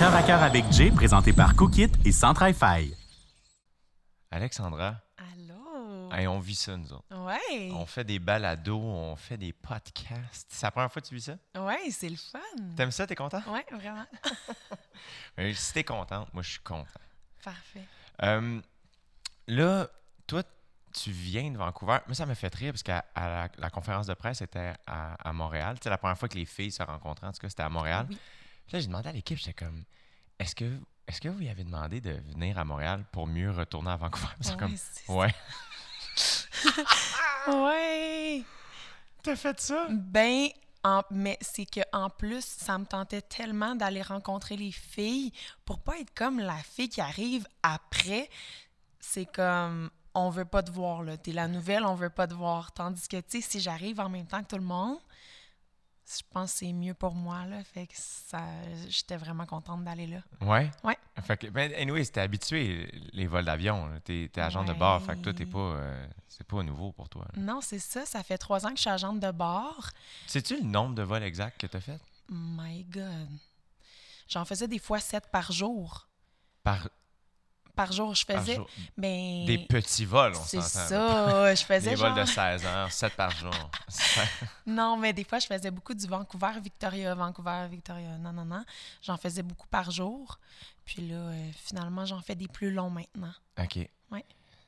Cœur à cœur avec Jay, présenté par Cookit et Centre fi Alexandra, Allô? hey, on vit ça, nous autres. Ouais. On fait des balados, on fait des podcasts. C'est la première fois que tu vis ça? Ouais, c'est le fun. T'aimes ça? T'es content? Ouais, vraiment. Si t'es contente, moi, je suis content. Parfait. Euh, là, toi, tu viens de Vancouver. Mais ça m'a fait rire parce que la, la conférence de presse était à, à Montréal. Sais, la première fois que les filles se rencontraient, en tout cas, c'était à Montréal. Oui. Puis là, j'ai demandé à l'équipe, j'étais comme, est-ce que, est-ce que vous y avez demandé de venir à Montréal pour mieux retourner à Vancouver? Ils sont Ouais, comme, c'est ouais. Ouais. T'as fait ça? Ben, en- mais c'est que en plus, ça me tentait tellement d'aller rencontrer les filles pour pas être comme la fille qui arrive après. C'est comme on veut pas te voir là, t'es la nouvelle, on veut pas te voir. Tandis que tu sais, si j'arrive en même temps que tout le monde, je pense que c'est mieux pour moi là. Fait que ça, j'étais vraiment contente d'aller là. Ouais? Ouais. Fait que, ben, anyway, t'es habitué les vols d'avion. T'es, t'es agent de bord. Fait que toi, t'es pas, euh, c'est pas nouveau pour toi. là. Non, c'est ça. Ça fait trois ans que je suis agente de bord. Sais-tu le nombre de vols exacts que t'as fait? My God. J'en faisais des fois sept par jour. Par, Par jour, je faisais. jour? Ben, Des petits vols, on C'est s'entend. là. ça. Je faisais Des genre... vols de 16 heures, 7 par jour. Non, mais des fois, je faisais beaucoup du Vancouver, Victoria, Vancouver, Victoria. Non, non, non. J'en faisais beaucoup par jour. Puis là, euh, finalement, j'en fais des plus longs maintenant. OK. Ouais.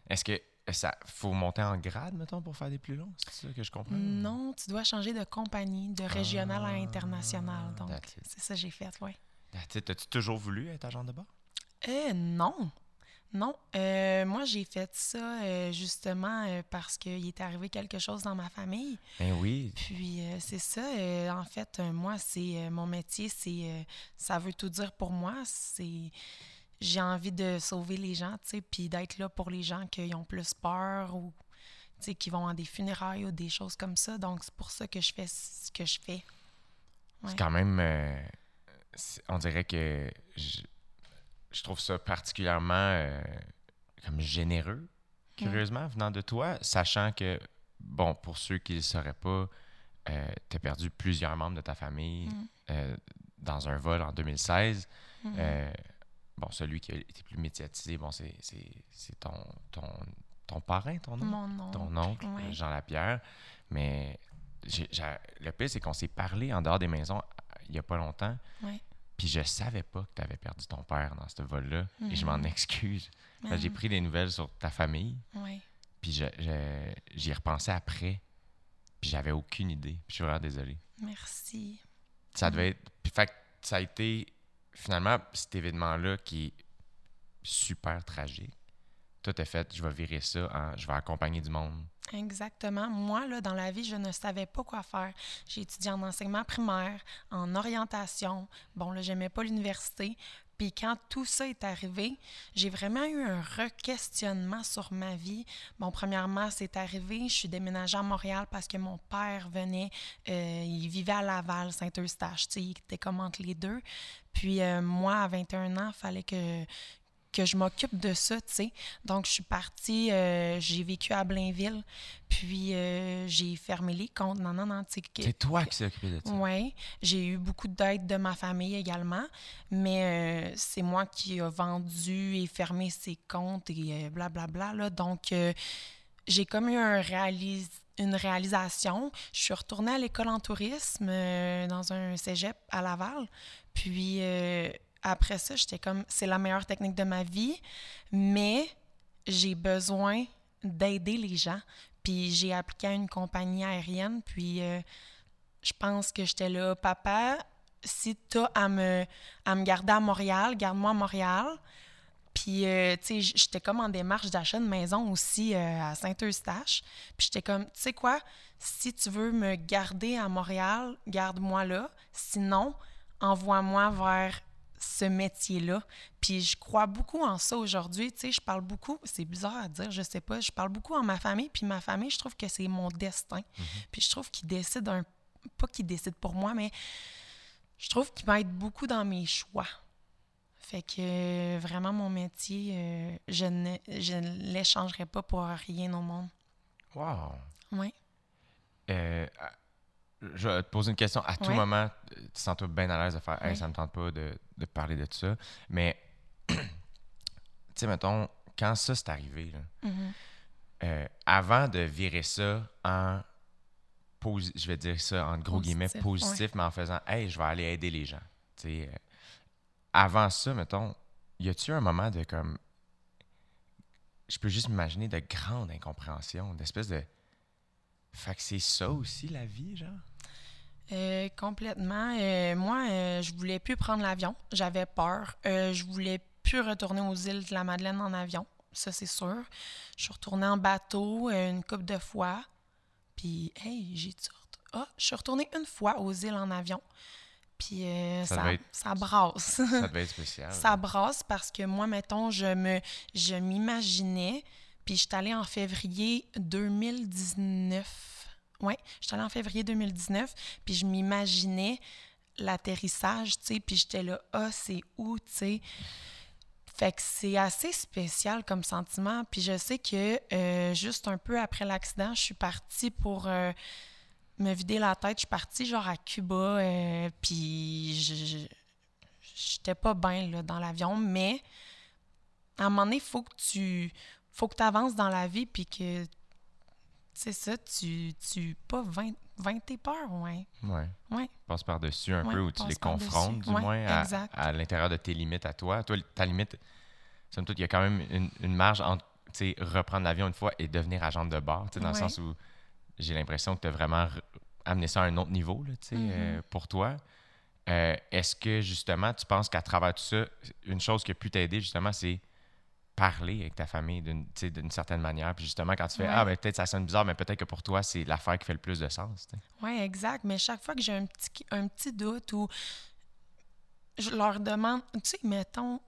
Est-ce que ça faut monter en grade, mettons, pour faire des plus longs? C'est ça que je comprends? Non, tu dois changer de compagnie, de régional à international. Donc, Ah, that's it. c'est ça que j'ai fait, oui. That's it. As-tu toujours voulu être agent de bord? Euh, non. Non. Euh, moi, j'ai fait ça euh, justement euh, parce qu'il est arrivé quelque chose dans ma famille. Ben oui. Puis c'est ça. en fait, moi, c'est mon métier, c'est ça veut tout dire pour moi. C'est j'ai envie de sauver les gens, tu sais, puis d'être là pour les gens qui ont plus peur ou tu sais, qui vont à des funérailles ou des choses comme ça. Donc c'est pour ça que je fais ce que je fais. Ouais. C'est quand même. on dirait que je, je trouve ça particulièrement euh, comme généreux, curieusement, venant de toi, sachant que, bon, pour ceux qui ne le sauraient pas, tu as perdu plusieurs membres de ta famille Mm. euh, dans un vol en 2016. Mhm. Euh, bon, celui qui a été plus médiatisé, bon, c'est c'est- c'est ton, ton, ton parrain, ton? Mon nom. ton oncle. Jean Lapierre. Mais le pire, c'est qu'on s'est parlé en dehors des maisons euh, il n'y a pas longtemps. Ouais. Puis je savais pas que tu avais perdu ton père dans ce vol-là. Et je m'en Mhm. excuse. J'ai Mhm. pris des nouvelles sur ta famille. Ouais. Puis je- je- j'y ai repensé après. Puis j'avais aucune idée. Puis je suis vraiment désolé. Merci. Ça devait être. Puis fait ça a été finalement cet événement-là qui est super tragique. Toi, t'as fait, je vais virer ça je vais accompagner du monde. Exactement. Moi, là, dans la vie, je ne savais pas quoi faire. J'ai étudié en enseignement primaire, en orientation. Bon, là, j'aimais pas l'université. Puis quand tout ça est arrivé, j'ai vraiment eu un re-questionnement sur ma vie. Bon, premièrement, c'est arrivé, je suis déménagée à Montréal parce que mon père venait, euh, il vivait à Laval, Saint-Eustache, tu sais, il était comme entre les deux. Puis euh, moi, à 21 ans, il fallait que, que je m'occupe de ça, tu sais. Donc, je suis partie, euh, j'ai vécu à Blainville, puis euh, j'ai fermé les comptes. Non, non, non, tu sais. C'est toi qui s'est occupé de ça. oui, j'ai eu beaucoup d'aide de ma famille également, mais euh, c'est moi qui a vendu et fermé ses comptes et blablabla. là. Donc, j'ai comme eu un réalis- une réalisation. Je suis retournée à l'école en tourisme dans un cégep à Laval. Puis après ça, j'étais comme, c'est la meilleure technique de ma vie, mais j'ai besoin d'aider les gens. Puis j'ai appliqué à une compagnie aérienne, puis euh, je pense que j'étais là, papa, si tu as à me, à me garder à Montréal, garde-moi à Montréal. Puis, euh, tu sais, j'étais comme en démarche d'achat de maison aussi euh, à Saint-Eustache. Puis j'étais comme, tu sais quoi, si tu veux me garder à Montréal, garde-moi là. Sinon, envoie-moi vers ce métier-là. Puis je crois beaucoup en ça aujourd'hui. Tu sais, je parle beaucoup, c'est bizarre à dire, je sais pas, je parle beaucoup en ma famille. Puis ma famille, je trouve que c'est mon destin. Puis je trouve qu'ils décident un... Pas qu'ils décident pour moi, mais je trouve qu'ils m'aident beaucoup dans mes choix. Fait que euh, vraiment, mon métier, euh, je ne, je ne l'échangerai pas pour rien au monde. Wow. Oui. Euh, je vais te poser une question. À tout Ouais. moment, tu sens-toi bien à l'aise de faire Hey, ça me tente pas de, de parler de ça. Mais, tu sais, mettons, quand ça c'est arrivé, là, Mhm. euh, avant de virer ça en. Je vais dire ça en gros guillemets Positif, positif, mais en faisant Hey, je vais aller aider les gens. Tu sais, euh, avant ça, mettons, y a-tu un moment de comme. Je peux juste m'imaginer de grande incompréhension, d'espèce de. Fait que c'est ça aussi la vie, genre? Euh, complètement. Euh, moi, euh, je voulais plus prendre l'avion. J'avais peur. Je voulais plus retourner aux îles de la Madeleine en avion. Ça, c'est sûr. Je suis retournée en bateau une couple de fois. Puis, hey, j'ai. Ah, je suis retournée une fois aux îles en avion. Puis, euh, Ça ça, être- ça brasse. Ça devait être spécial. Ça brasse parce que moi, mettons, je me je m'imaginais, puis je suis allée en février 2019. Oui, je suis allée en février 2019, puis je m'imaginais l'atterrissage, tu sais, puis j'étais là, ah, c'est où, tu sais. Fait que c'est assez spécial comme sentiment. Puis je sais que euh, juste un peu après l'accident, je suis partie pour euh, me vider la tête. Je suis partie genre à Cuba, euh, puis je- j'étais pas bien dans l'avion, mais à un moment donné, il faut que tu faut que avances dans la vie, puis que, c'est ça, tu, tu pas 20, 20 tes peurs, ouais. Ouais. Ouais. Passe par-dessus un Ouais, peu, ou tu les confrontes, du Ouais, moins, à, à l'intérieur de tes limites à toi. Toi, ta limite, somme toute, il y a quand même une, une marge entre reprendre l'avion une fois et devenir agent de bord, dans le sens où j'ai l'impression que tu as vraiment amené ça à un autre niveau là, sais, Mm-hmm. euh, pour toi. Euh, Est-ce que justement, tu penses qu'à travers tout ça, une chose qui a pu t'aider, justement, c'est parler avec ta famille d'une certaine manière. Puis justement, quand tu fais Ouais. Ah, ben peut-être ça sonne bizarre, mais peut-être que pour toi, c'est l'affaire qui fait le plus de sens. Oui, exact. Mais chaque fois que j'ai un petit, un petit doute ou je leur demande, tu sais, mettons,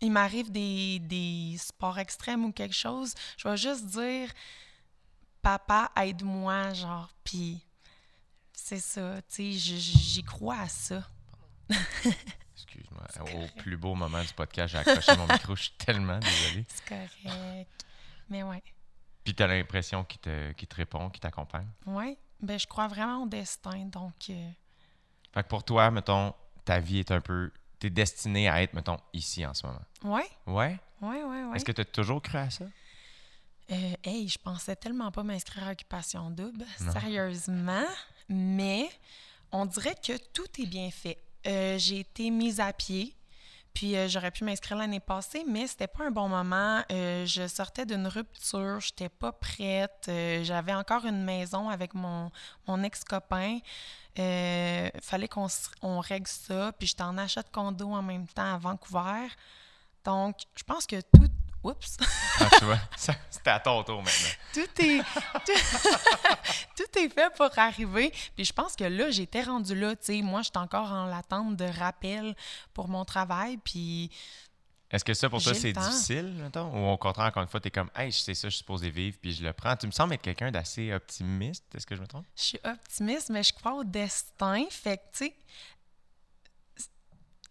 il m'arrive des, des sports extrêmes ou quelque chose, je vais juste dire, papa, aide-moi, genre, puis c'est ça, tu sais, j'y crois à ça. Excuse-moi. Au plus beau moment du podcast, j'ai accroché mon micro. Je suis tellement désolé. C'est correct. Mais ouais. Puis t'as l'impression qu'il te, te répond, qu'il t'accompagne? Ouais, ben je crois vraiment au destin, donc euh, Fait que pour toi, mettons, ta vie est un peu. T'es destiné à être, mettons, ici en ce moment. ouais, Ouais? ouais, ouais, ouais. Est-ce que t'as toujours cru à ça? Euh, hey, je pensais tellement pas m'inscrire à Occupation Double, Non. sérieusement, mais on dirait que tout est bien fait. Euh, j'ai été mise à pied, puis euh, j'aurais pu m'inscrire l'année passée, mais c'était pas un bon moment. Euh, je sortais d'une rupture, j'étais pas prête, j'avais encore une maison avec mon, mon ex-copain. Fallait qu'on règle ça, puis j'étais en achat de condo en même temps à Vancouver. Donc, je pense que tout... Oups! Ah, tu vois, c'était à ton tour maintenant. tout est tout, tout est fait pour arriver. Puis je pense que là, j'étais rendue là, tu sais, moi, j'étais encore en l'attente de rappel pour mon travail, puis Est-ce que ça, pour toi, c'est difficile, mettons? Ou au contraire, encore une fois, t'es comme, hey, je sais ça, je suis supposé vivre, puis je le prends. Tu me sembles être quelqu'un d'assez optimiste. Est-ce que je me trompe? je suis optimiste, mais je crois au destin. Fait que, tu sais,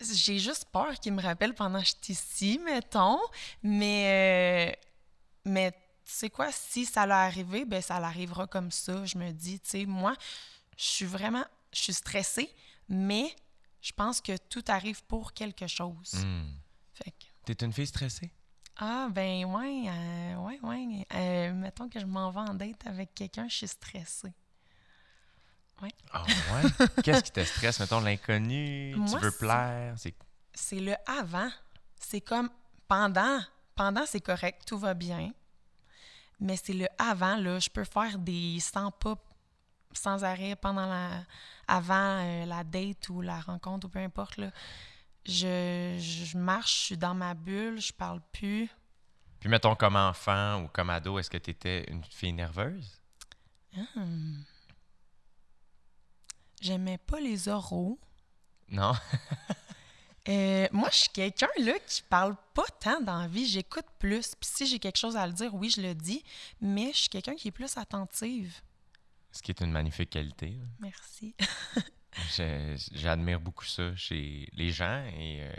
j'ai juste peur qu'il me rappelle pendant que je suis ici, mettons. Mais, euh, mais tu sais quoi, si ça l'a arrivé, ben ça l'arrivera comme ça. Je me dis, tu sais, moi, je suis vraiment, je suis stressée, mais je pense que tout arrive pour quelque chose. Hmm. Fait que, T'es une fille stressée? ah, ben ouais, euh, ouais, ouais. Euh, mettons que je m'en vais en date avec quelqu'un, je suis stressée. Ah ouais? Qu'est-ce qui te stresse? Mettons, l'inconnu, tu veux plaire? C'est le avant. C'est comme pendant. Pendant, c'est correct, tout va bien. Mais c'est le avant, là. Je peux faire des 100 pas sans arrêt pendant la. avant euh, la date ou la rencontre ou peu importe, là. Je, je marche, je suis dans ma bulle, je parle plus. Puis mettons, comme enfant ou comme ado, est-ce que tu étais une fille nerveuse? Hmm. J'aimais pas les oraux. Non? Euh, moi, je suis quelqu'un là qui parle pas tant dans la vie. J'écoute plus. Puis si j'ai quelque chose à le dire, oui, je le dis. Mais je suis quelqu'un qui est plus attentive. Ce qui est une magnifique qualité. là. Merci. J'admire beaucoup ça chez les gens et euh,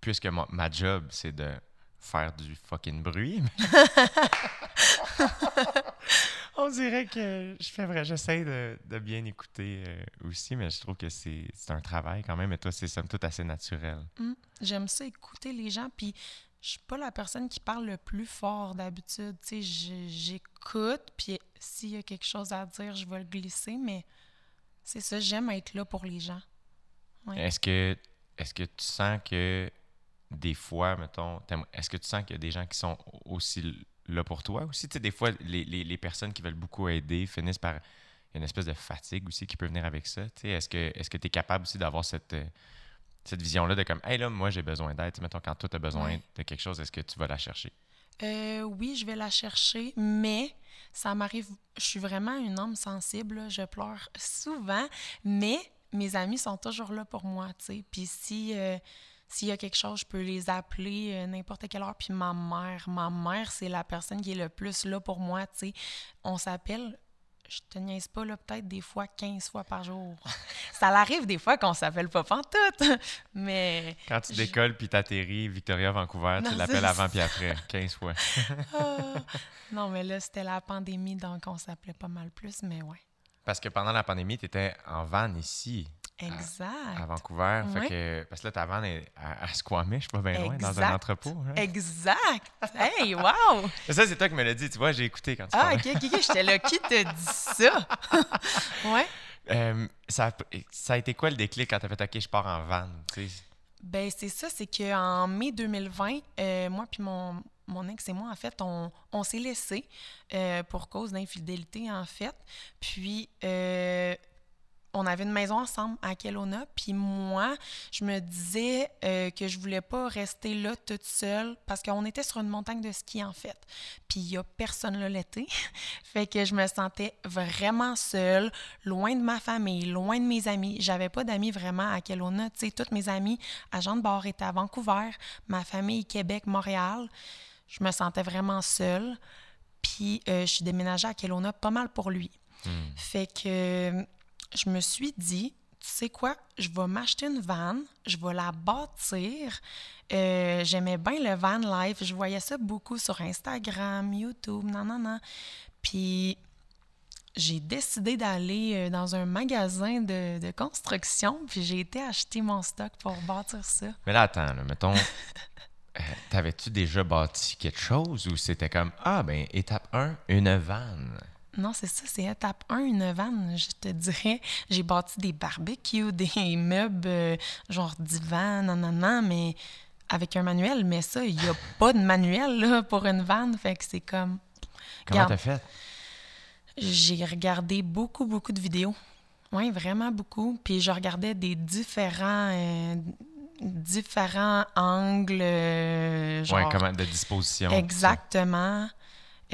puisque ma, ma job, c'est de faire du fucking bruit. On dirait que je fais vrai. J'essaie de, de bien écouter euh, aussi, mais je trouve que c'est un travail quand même. Et toi, c'est somme toute assez naturel. Hum, J'aime ça écouter les gens, puis je suis pas la personne qui parle le plus fort d'habitude. Tu sais, j'écoute, puis s'il y a quelque chose à dire, je vais le glisser, mais c'est ça, j'aime être là pour les gens. Ouais. Est-ce que, est-ce que tu sens que des fois, mettons, est-ce que tu sens qu'il y a des gens qui sont aussi là pour toi aussi? Tu sais, des fois, les, les- les personnes qui veulent beaucoup aider finissent par. Une espèce de fatigue aussi qui peut venir avec ça. Tu sais, est-ce que est-ce que tu es capable aussi d'avoir cette, euh, cette vision-là de comme, hey là, moi j'ai besoin d'aide. Tu sais, Mettons, quand toi tu as besoin Ouais. de quelque chose, est-ce que tu vas la chercher? Euh, oui, je vais la chercher, mais ça m'arrive. Je suis vraiment une âme sensible. là, Je pleure souvent, mais mes amis sont toujours là pour moi, tu sais. Puis si euh, s'il y a quelque chose, je peux les appeler euh, n'importe quelle heure. Puis ma mère, ma mère, c'est la personne qui est le plus là pour moi, tu sais. On s'appelle. Je te niaise pas, là, peut-être des fois 15 fois par jour. ça l'arrive des fois qu'on s'appelle pas pantoute, mais Quand tu Je- décolles puis t'atterris Victoria, Vancouver, Non, tu l'appelles avant puis après, 15 fois. Ah! non, mais là, c'était la pandémie, donc on s'appelait pas mal plus, mais ouais. Parce que pendant la pandémie, tu étais en van ici. Exact. à Vancouver. Fait que, parce que là, ta vanne est à, à Squamish, pas bien loin, dans un entrepôt. hein. Exact. Hey, wow! Ça, c'est toi qui me l'as dit. Tu vois, j'ai écouté quand tu Ah, parlais. ok, ok, ok. J'étais là. Qui te dit ça? ouais. Euh, ça, a- ça a été quoi le déclic quand t'as fait OK, je pars en van? tu sais? Ben, c'est ça, c'est qu'en mai 2020, euh, moi puis mon, mon ex et moi, en fait, on, on s'est laissés euh, pour cause d'infidélité, en fait. Puis, euh, on avait une maison ensemble à Kelowna. Puis moi, je me disais euh, que je voulais pas rester là toute seule parce qu'on était sur une montagne de ski, en fait. Puis il y a personne là l'été. fait que je me sentais vraiment seule, loin de ma famille, loin de mes amis. J'avais pas d'amis vraiment à Kelowna. Tu sais, toutes mes amies à Jean de Bord étaient à Vancouver, ma famille Québec, Montréal. Je me sentais vraiment seule. Puis euh, je suis déménagée à Kelowna pas mal pour lui. Hmm. Fait que je me suis dit, tu sais quoi, je vais m'acheter une van, je vais la bâtir. Euh, J'aimais bien le van life, je voyais ça beaucoup sur Instagram, YouTube, non, non, non. Puis j'ai décidé d'aller euh, dans un magasin de, construction, puis j'ai été acheter mon stock pour bâtir ça. Mais là, attends, mettons, euh, t'avais-tu déjà bâti quelque chose ou c'était comme Ah, ben, étape 1, une vanne? Non, c'est ça, c'est étape 1, une vanne, je te dirais. J'ai bâti des barbecues, des meubles, euh, genre divan, non, non, non, mais avec un manuel. Mais ça, il n'y a pas de manuel là, pour une vanne, fait que c'est comme... Comment t'as fait? J'ai regardé beaucoup, beaucoup de vidéos. Oui, vraiment beaucoup. Puis je regardais des différents, euh, différents angles, euh, genre... Ouais, comment, de disposition. ça.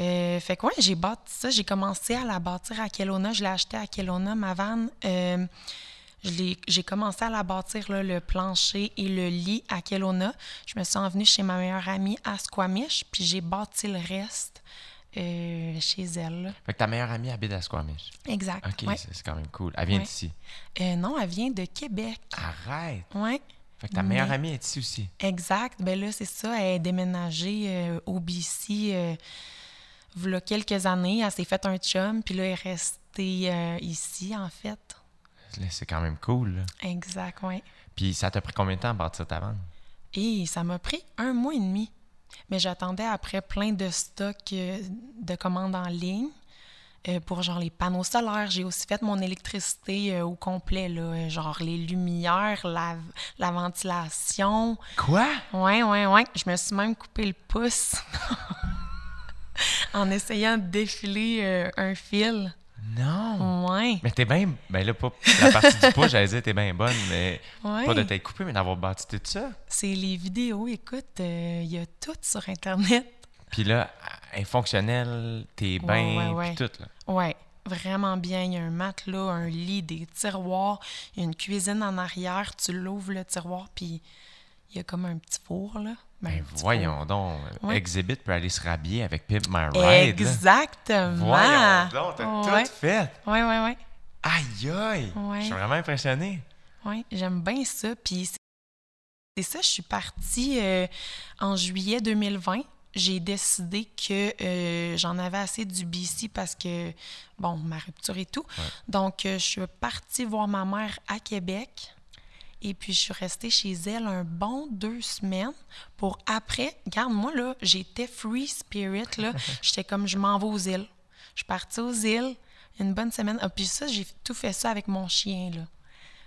Euh, fait que ouais, j'ai bâti ça. J'ai commencé à la bâtir à Kelowna. Je l'ai acheté à Kelowna, ma vanne. Euh, j'ai commencé à la bâtir, là, le plancher et le lit à Kelowna. Je me suis envenue chez ma meilleure amie à Squamish, puis j'ai bâti le reste euh, chez elle. là. Fait que ta meilleure amie habite à Squamish. Exact. OK, ouais. c'est quand même cool. Elle vient Ouais. d'ici. Non, elle vient de Québec. Arrête! Ouais. Fait que ta meilleure Mais- amie est ici aussi. Exact. Ben là, c'est ça. Elle est déménagée au BC v'là quelques années. Elle s'est fait un chum, puis là, elle est restée euh, ici, en fait. C'est quand même cool. là. Exact, oui. Puis ça t'a pris combien de temps à bâtir ta vanne? Et ça m'a pris un mois et demi. Mais j'attendais après plein de stocks euh, de commandes en ligne euh, pour genre les panneaux solaires. J'ai aussi fait mon électricité au complet, là, genre les lumières, la, la ventilation. Quoi? Ouais, ouais, ouais. Je me suis même coupé le pouce en essayant de défiler euh, un fil. Non! Ouais. Mais t'es bien. Ben là, pas la partie du pouce, j'allais dire t'es bien bonne, mais ouais. pas de t'être coupé, mais d'avoir bâti tout ça. C'est les vidéos, écoute, euh, il y a tout sur Internet. Puis là, fonctionnelle, t'es bien, ouais, ouais. puis tout, là. Ouais, vraiment bien. Il y a un matelas, un lit, des tiroirs, une cuisine en arrière. Tu l'ouvres le tiroir, puis il y a comme un petit four, là. Ben, Ben voyons donc. Ouais. Exhibit peut aller se rhabiller avec Pimp My. Ride. Exactement. Voyons donc, t'as ouais. tout fait. Ouais, ouais, ouais. Aïe aïe! Ouais. Je suis vraiment impressionné. Oui, j'aime bien ça. Puis c'est- ça, je suis partie euh, en juillet 2020. j'ai décidé que euh, j'en avais assez du BC parce que, bon, ma rupture et tout. Donc, euh, je suis partie voir ma mère à Québec. Et puis, je suis restée chez elle un bon deux semaines pour après. Regarde-moi, là, j'étais free spirit, là. J'étais comme, je m'en vais aux îles. Je suis partie aux îles une bonne semaine. Ah, puis ça, j'ai tout fait ça avec mon chien, là.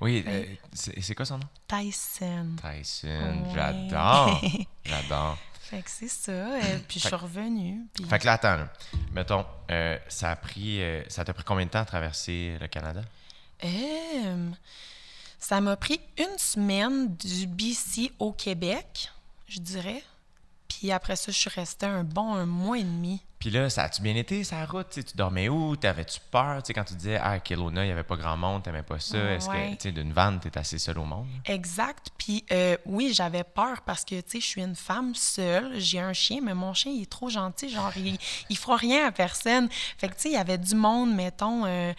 Oui, euh, c'est quoi son nom? Tyson. Tyson. Ouais. J'adore. J'adore. Fait que c'est ça. euh, puis je suis revenue. Puis... Fait que là, attends, là. mettons, euh, ça a pris, euh, ça t'a pris combien de temps à traverser le Canada? Euh, ça m'a pris une semaine du BC au Québec, je dirais. Puis après ça, je suis restée un bon un mois et demi. Puis là, ça a-tu bien été, sa route? Tu dormais où? T'avais-tu peur? Tu sais, quand tu disais, ah, à Kelowna, il n'y avait pas grand monde, t'aimais pas ça. Est-ce que, d'une vanne, t'es assez seul au monde? Exact. Puis euh, oui, j'avais peur parce que, tu sais, je suis une femme seule. J'ai un chien, mais mon chien, il est trop gentil. Genre, il, il fera rien à personne. Fait que, tu sais, il y avait du monde, mettons... euh,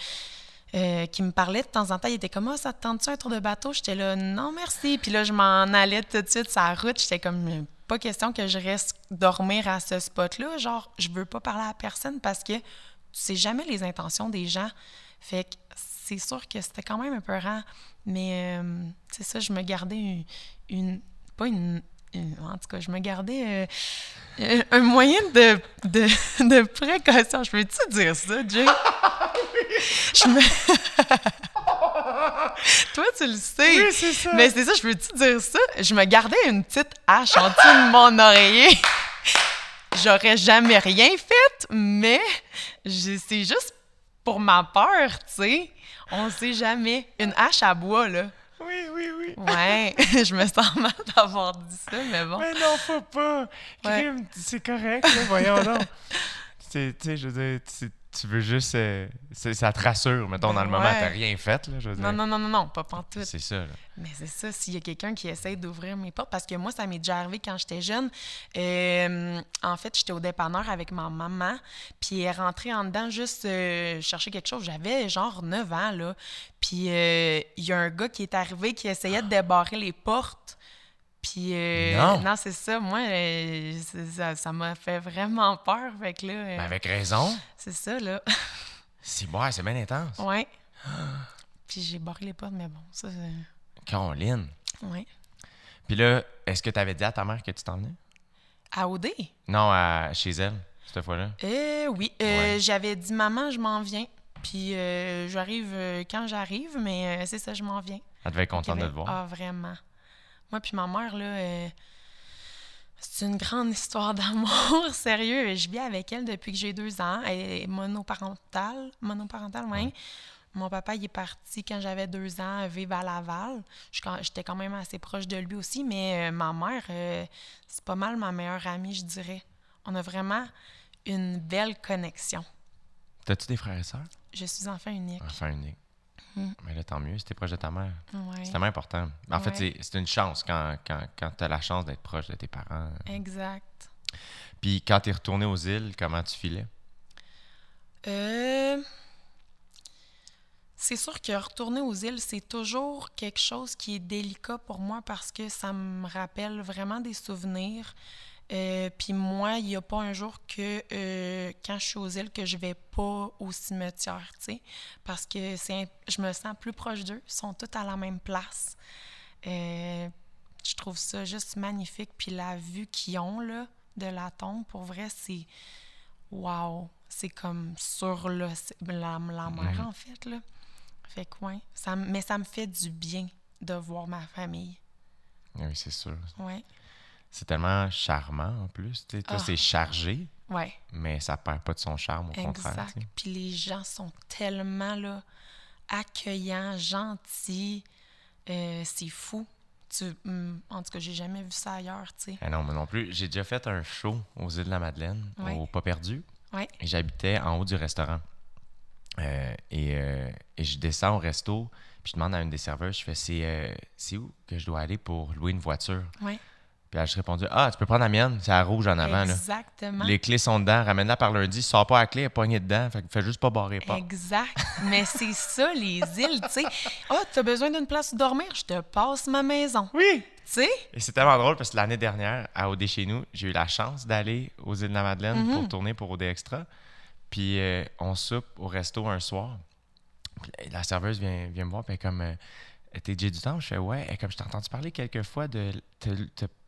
euh, qui me parlait de temps en temps, il était comme Ah, ça te tente-tu un tour de bateau? J'étais là, non, merci. Puis là, je m'en allais tout de suite sur la route. J'étais comme, Euh, pas question que je reste dormir à ce spot-là. Genre, je veux pas parler à personne parce que tu sais jamais les intentions des gens. Fait que c'est sûr que c'était quand même un peu rare. Mais euh, c'est ça, je me gardais une, pas une, En tout cas, je me gardais un moyen de, de, de précaution. Je peux-tu dire ça, Jay? Je me... Toi, tu le sais. c'est ça. Mais c'est ça, je peux-tu dire ça? Je me gardais une petite hache en dessous de mon oreiller. J'aurais jamais rien fait, mais c'est juste pour ma peur, tu sais. On sait jamais. Une hache à bois, là. Oui, oui, oui. Ouais, je me sens mal d'avoir dit ça, mais bon. Mais non, faut pas. Ouais. C'est correct, là, voyons donc. Tu sais, je veux dire, tu, veux juste. euh, c'est- ça te rassure, mettons, dans le moment, t'as rien fait, là, je veux dire. Non, non, non, non, non, pas pantoute. C'est ça, là. Mais c'est ça, s'il y a quelqu'un qui essaie d'ouvrir mes portes, parce que moi, ça m'est déjà arrivé quand j'étais jeune. Euh, en fait, j'étais au dépanneur avec ma maman, puis elle est rentrée en dedans juste euh, chercher quelque chose. J'avais genre 9 ans, là. Puis il y a un gars qui est arrivé qui essayait de débarrer les portes. Puis euh, Non. c'est ça, moi, euh, ça ça m'a fait vraiment peur. Fait que là, euh, Mais avec raison. c'est ça, là. C'est ouais, c'est bien intense. ouais. Puis j'ai barré les portes, mais bon, ça, Caroline. ouais. Puis là, est-ce que t'avais dit à ta mère que tu t'en venais? À OD? Non, à, chez elle, cette fois-là. Euh, oui, euh, Ouais. j'avais dit maman, je m'en viens. Puis j'arrive quand j'arrive, mais c'est ça, je m'en viens. Elle devait être contente de te voir. Ah, vraiment. Moi puis ma mère, là, euh, c'est une grande histoire d'amour, sérieux. Je vis avec elle depuis que j'ai deux ans. Elle est monoparentale, monoparentale même. Mon papa, il est parti quand j'avais deux ans vivre à Laval. J'étais quand même assez proche de lui aussi, mais euh, ma mère, euh, c'est pas mal ma meilleure amie, je dirais. On a vraiment une belle connexion. T'as-tu des frères et sœurs? Je suis enfant unique. Enfin unique. Hmm. Mais là, tant mieux, c'était proche de ta mère. Ouais, C'est tellement important. En fait, Ouais. c'est une chance quand, quand, quand tu as la chance d'être proche de tes parents. exact. Puis quand tu es retourné aux îles, comment tu filais? Euh, C'est sûr que retourner aux îles, c'est toujours quelque chose qui est délicat pour moi parce que ça me rappelle vraiment des souvenirs. Euh, Puis moi, il n'y a pas un jour que euh, quand je suis aux îles que je vais pas au cimetière, tu sais, parce que c'est je me sens plus proche d'eux. Ils sont tous à la même place. Euh, je trouve ça juste magnifique. Puis la vue qu'ils ont là, de la tombe, pour vrai, c'est wow. C'est comme sur le, la, la mer, en fait. Là. Fait que, ouais. Ça, mais ça me fait du bien de voir ma famille. Oui, c'est sûr. Ouais. C'est tellement charmant en plus. Toi, Ah. c'est chargé, Ouais. mais ça perd pas de son charme, au contraire. Exact. Puis les gens sont tellement là, accueillants, gentils. Euh, c'est fou. Tu, hum, en tout cas, j'ai jamais vu ça ailleurs, sais. Ah non, moi non plus. J'ai déjà fait un show aux îles de la Madeleine, Ouais. au Pas Perdu. Ouais. Et j'habitais en haut du restaurant. Euh, et, euh, et je descends au resto, puis je demande à une des serveuses, je fais c'est c'est où que je dois aller pour louer une voiture? Ouais. Puis elle a juste répondu Ah, tu peux prendre la mienne, c'est la rouge en avant. Là. Exactement. Les clés sont dedans, ramène-la par lundi, sors pas la clé, elle est pognée dedans, fait que fais juste pas barrer pas. Exact. Mais c'est ça, les îles, tu sais. Ah, t'as besoin d'une place où dormir? Je te passe ma maison. Oui! sais? Et c'est tellement drôle parce que l'année dernière, à OD chez nous, j'ai eu la chance d'aller aux îles de la Madeleine Mhm. pour tourner pour OD Extra. Puis euh, on soupe au resto un soir. Puis la serveuse vient, vient me voir, puis comme euh, T'es Jay du temps? Je fais Ouais. Est comme Je t'ai entendu parler quelques fois de.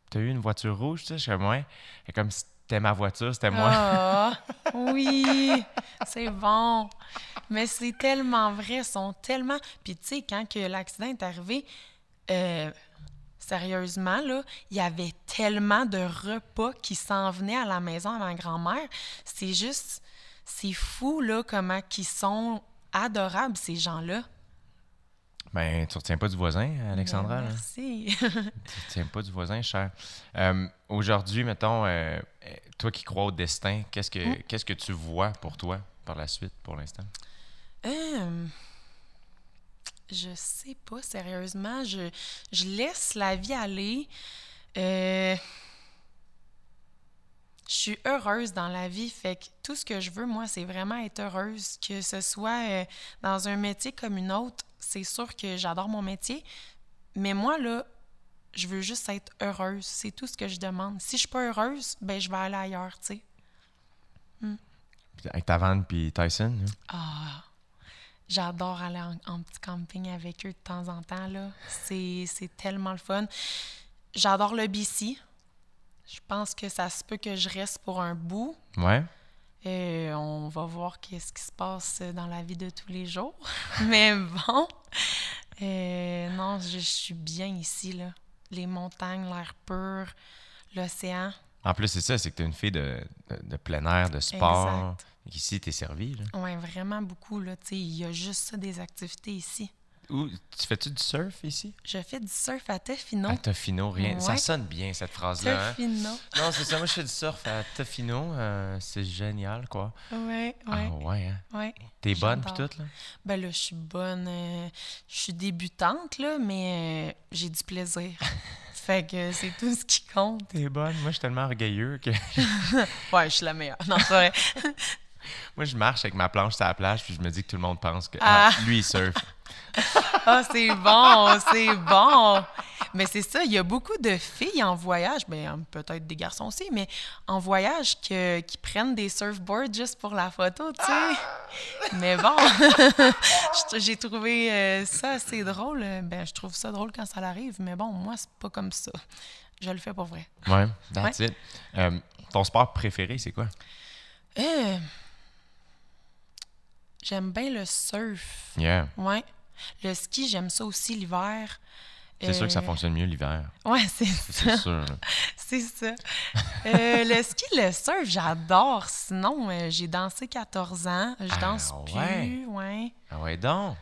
T'as- eu une voiture rouge, tu sais? Je fais Ouais. Elle est comme C'était ma voiture, c'était moi. Ah, oui, c'est bon. Mais c'est tellement vrai, ils sont tellement... Puis tu sais, quand que l'accident est arrivé, euh, sérieusement, là, il y avait tellement de repas qui s'en venaient à la maison à ma grand-mère. C'est juste... C'est fou, là, comment qu'ils sont adorables, ces gens-là. Ben, tu retiens pas du voisin, Alexandra? Ben, merci. Tu retiens pas du voisin, cher. Euh, Aujourd'hui, mettons, euh, euh, toi qui crois au destin, qu'est-ce que Mm. qu'est-ce que tu vois pour toi par la suite, pour l'instant? Hum, je sais pas, sérieusement. Je, je laisse la vie aller. Euh, je suis heureuse dans la vie. Fait que tout ce que je veux, moi, c'est vraiment être heureuse. Que ce soit euh, dans un métier comme une autre, c'est sûr que j'adore mon métier. Mais moi, là, je veux juste être heureuse. C'est tout ce que je demande. Si je suis pas heureuse, ben je vais aller ailleurs, tu sais. Avec ta vanne puis Tyson? là? Ah, j'adore aller en, en petit camping avec eux de temps en temps. là. C'est c'est tellement le fun. J'adore le BC. Je pense que ça se peut que je reste pour un bout. Ouais. Euh, on va voir qu'est-ce qui se passe dans la vie de tous les jours. Mais bon, euh, non, je, je suis bien ici. Là. Les montagnes, l'air pur, l'océan. En plus, c'est ça, c'est que tu es une fille de, de, de plein air, de sport. Exact. Ici, tu es servi. Là. Oui, vraiment beaucoup. là. Tu sais, Il y a juste ça des activités ici. Ou, tu fais-tu du surf ici? Je fais du surf à Tofino. À Tofino, rien. Ça sonne bien, cette phrase-là. hein? Tofino. Non, c'est ça. Moi, je fais du surf à Tofino. euh, c'est génial, quoi. Ouais, Ah ouais, hein? ouais. T'es bonne puis J'adore. tout, là? Ben là, je suis bonne. euh, je suis débutante, là, mais euh, j'ai du plaisir. fait que c'est tout ce qui compte. T'es bonne. Moi, je suis tellement orgueilleux que Ouais, je suis la meilleure. Non, c'est vrai. moi, je marche avec ma planche sur la plage puis je me dis que tout le monde pense que Ah. ah, lui, il surfe. Ah, c'est bon, c'est bon. Mais c'est ça, il y a beaucoup de filles en voyage, ben, peut-être des garçons aussi, mais en voyage que, qui prennent des surfboards juste pour la photo, tu sais. Mais bon, j'ai trouvé euh, ça assez drôle. Ben, je trouve ça drôle quand ça arrive, mais bon, moi, c'est pas comme ça. Je le fais pour vrai. Ouais, that's it. Euh, ton sport préféré, c'est quoi? Euh, J'aime bien le surf. Yeah. Ouais. Le ski, j'aime ça aussi l'hiver. C'est sûr que ça Euh, fonctionne mieux l'hiver. Ouais, c'est C'est ça. sûr. là. C'est ça. Euh, le ski, le surf, j'adore. Sinon, euh, j'ai dansé 14 ans. Je Ah, danse ouais? plus. Ouais. Ah ouais, donc?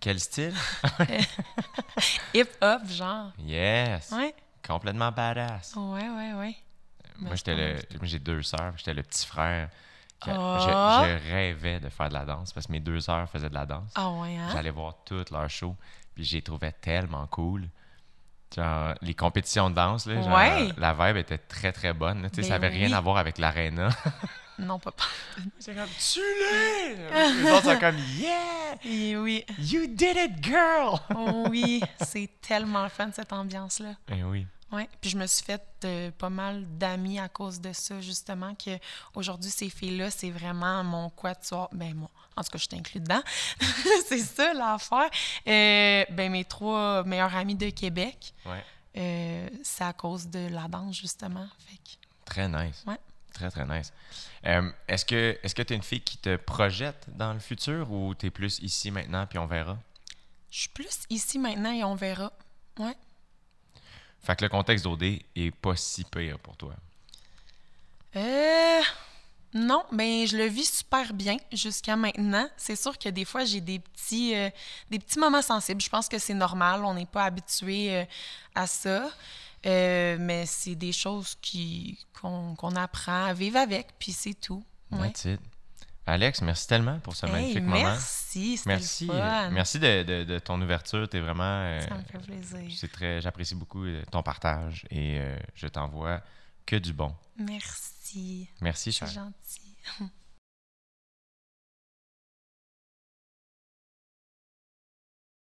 Quel style? Hip-hop, genre. Yes. Ouais. Complètement badass. Ouais, ouais, ouais. Moi, j'étais c'est le, j'ai deux sœurs. J'étais le petit frère. Ah. Je, je rêvais de faire de la danse parce que mes deux sœurs faisaient de la danse. Ah ouais, hein? J'allais voir toutes leurs shows. Puis j'ai trouvé tellement cool. Genre, les compétitions de danse, là, genre, Ouais. la vibe était très, très bonne. là. Tu sais, Ben ça avait rien oui. à voir avec l'aréna. Non, pas pas. C'est comme, tu l'es! Les autres sont comme, yeah! Et oui. You did it, girl! Oh oui, c'est tellement le fun, cette ambiance-là. Eh oui. Ouais. Puis je me suis fait euh, pas mal d'amis à cause de ça, justement, que aujourd'hui ces filles-là, c'est vraiment mon quatuor. Ben, moi, en tout cas, je suis inclus dedans. c'est ça l'affaire. Euh, ben, mes trois meilleurs amis de Québec, Ouais. euh, c'est à cause de la danse, justement. Fait que, Très nice. Ouais. Très, très nice. Est-ce que est-ce que tu es une fille qui te projette dans le futur ou tu es plus ici maintenant puis on verra? je suis plus ici maintenant et on verra. Ouais. Fait que le contexte d'OD est pas si pire pour toi. Euh. Non, ben je le vis super bien jusqu'à maintenant. C'est sûr que des fois j'ai des petits euh, des petits moments sensibles. Je pense que c'est normal, on n'est pas habitué euh, à ça. Euh, mais c'est des choses qui qu'on qu'on apprend à vivre avec, puis c'est tout. Ouais. That's it. Alex, merci tellement pour ce Hey, magnifique moment. merci, c'était Merci. le euh, fun. merci de, de- de ton ouverture. T'es vraiment. euh, Ça me fait plaisir. c'est très, j'apprécie beaucoup euh, ton partage et euh, je t'envoie que du bon. Merci. Merci, C'est gentil.